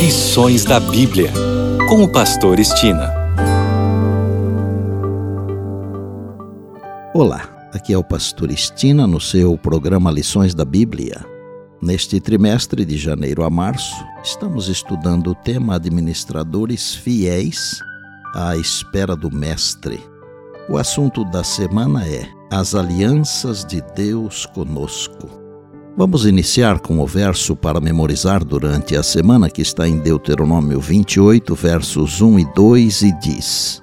Lições da Bíblia, com o Pastor Estina. Olá, aqui é o Pastor Estina no seu programa Lições da Bíblia. Neste trimestre de janeiro a março, estamos estudando o tema Administradores Fiéis à Espera do Mestre. O assunto da semana é As Alianças de Deus Conosco. Vamos iniciar com o verso para memorizar durante a semana que está em Deuteronômio 28, versos 1 e 2 e diz: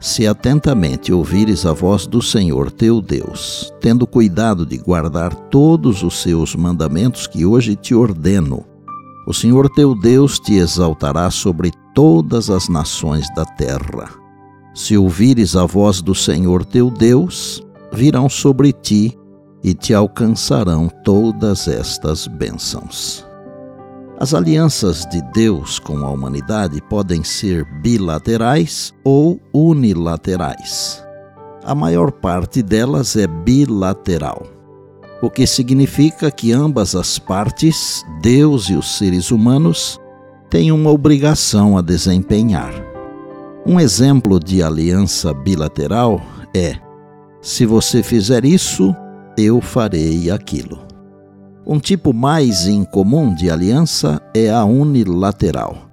Se atentamente ouvires a voz do Senhor teu Deus, tendo cuidado de guardar todos os seus mandamentos que hoje te ordeno, o Senhor teu Deus te exaltará sobre todas as nações da terra. Se ouvires a voz do Senhor teu Deus, virão sobre ti e te alcançarão todas estas bênçãos. As alianças de Deus com a humanidade podem ser bilaterais ou unilaterais. A maior parte delas é bilateral, o que significa que ambas as partes, Deus e os seres humanos, têm uma obrigação a desempenhar. Um exemplo de aliança bilateral é: se você fizer isso, eu farei aquilo. Um tipo mais incomum de aliança é a unilateral.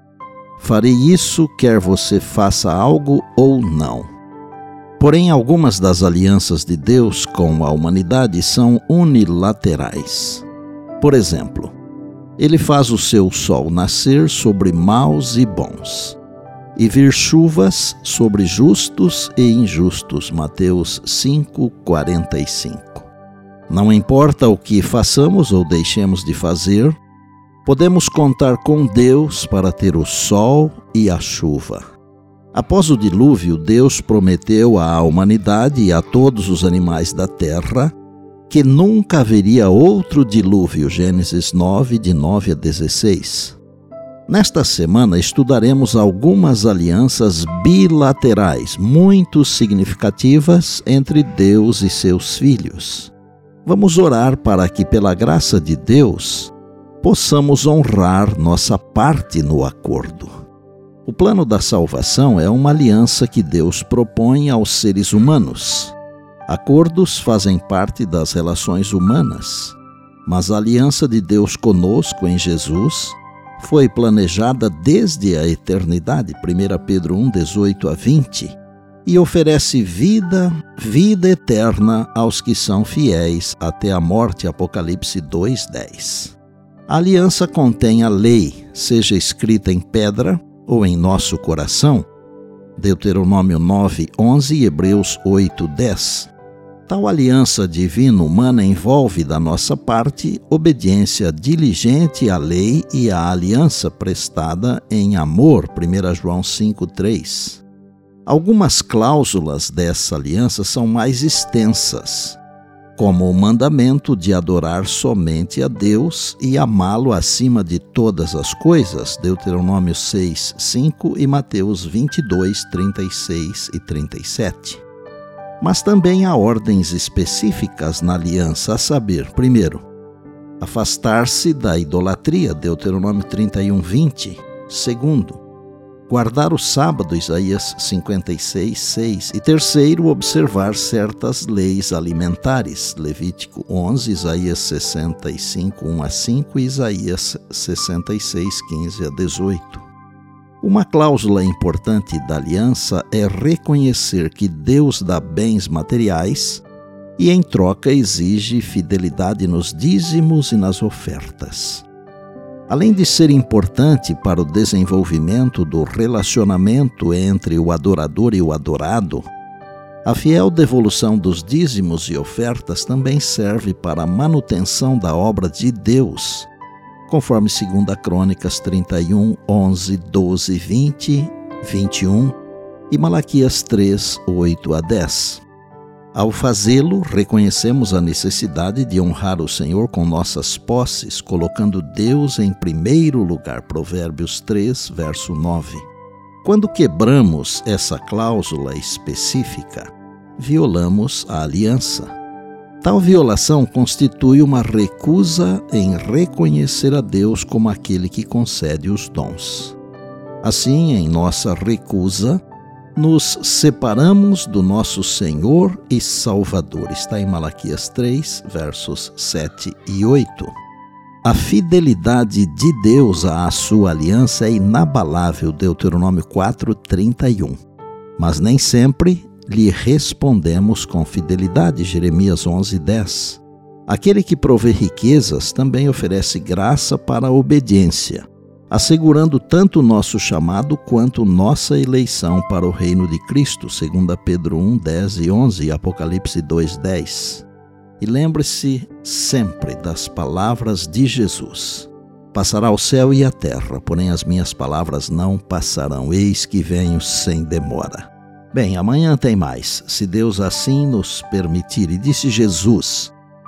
Farei isso quer você faça algo ou não. Porém, algumas das alianças de Deus com a humanidade são unilaterais. Por exemplo, ele faz o seu sol nascer sobre maus e bons, e vir chuvas sobre justos e injustos. Mateus 5:45. Não importa o que façamos ou deixemos de fazer, podemos contar com Deus para ter o sol e a chuva. Após o dilúvio, Deus prometeu à humanidade e a todos os animais da terra que nunca haveria outro dilúvio. Gênesis 9, de 9 a 16. Nesta semana estudaremos algumas alianças bilaterais muito significativas entre Deus e seus filhos. Vamos orar para que, pela graça de Deus, possamos honrar nossa parte no acordo. O plano da salvação é uma aliança que Deus propõe aos seres humanos. Acordos fazem parte das relações humanas, mas a aliança de Deus conosco em Jesus foi planejada desde a eternidade. 1 Pedro 1, 18 a 20 e oferece vida, vida eterna aos que são fiéis até a morte. Apocalipse 2:10. A aliança contém a lei, seja escrita em pedra ou em nosso coração. Deuteronômio 9:11 e Hebreus 8:10. Tal aliança divino-humana envolve da nossa parte obediência diligente à lei e à aliança prestada em amor. 1 João 5:3. Algumas cláusulas dessa aliança são mais extensas, como o mandamento de adorar somente a Deus e amá-lo acima de todas as coisas, Deuteronômio 6, 5 e Mateus 22, 36 e 37. Mas também há ordens específicas na aliança, a saber, primeiro, afastar-se da idolatria, Deuteronômio 31, 20. Segundo, guardar o sábado, Isaías 56, 6, e terceiro, observar certas leis alimentares, Levítico 11, Isaías 65, 1 a 5 e Isaías 66, 15 a 18. Uma cláusula importante da aliança é reconhecer que Deus dá bens materiais e, em troca, exige fidelidade nos dízimos e nas ofertas. Além de ser importante para o desenvolvimento do relacionamento entre o adorador e o adorado, a fiel devolução dos dízimos e ofertas também serve para a manutenção da obra de Deus, conforme 2 Crônicas 31, 11, 12, 20, 21 e Malaquias 3, 8 a 10. Ao fazê-lo, reconhecemos a necessidade de honrar o Senhor com nossas posses, colocando Deus em primeiro lugar. Provérbios 3, verso 9. Quando quebramos essa cláusula específica, violamos a aliança. Tal violação constitui uma recusa em reconhecer a Deus como aquele que concede os dons. Assim, em nossa recusa, nos separamos do nosso Senhor e Salvador. Está em Malaquias 3, versos 7 e 8. A fidelidade de Deus à sua aliança é inabalável, Deuteronômio 4, 31. Mas nem sempre lhe respondemos com fidelidade, Jeremias 11, 10. Aquele que provê riquezas também oferece graça para a obediência assegurando tanto nosso chamado quanto nossa eleição para o reino de Cristo, 2 Pedro 1, 10 e 11 e Apocalipse 2, 10. E lembre-se sempre das palavras de Jesus. Passará o céu e a terra, porém as minhas palavras não passarão. Eis que venho sem demora. Bem, amanhã tem mais, se Deus assim nos permitir. E disse Jesus: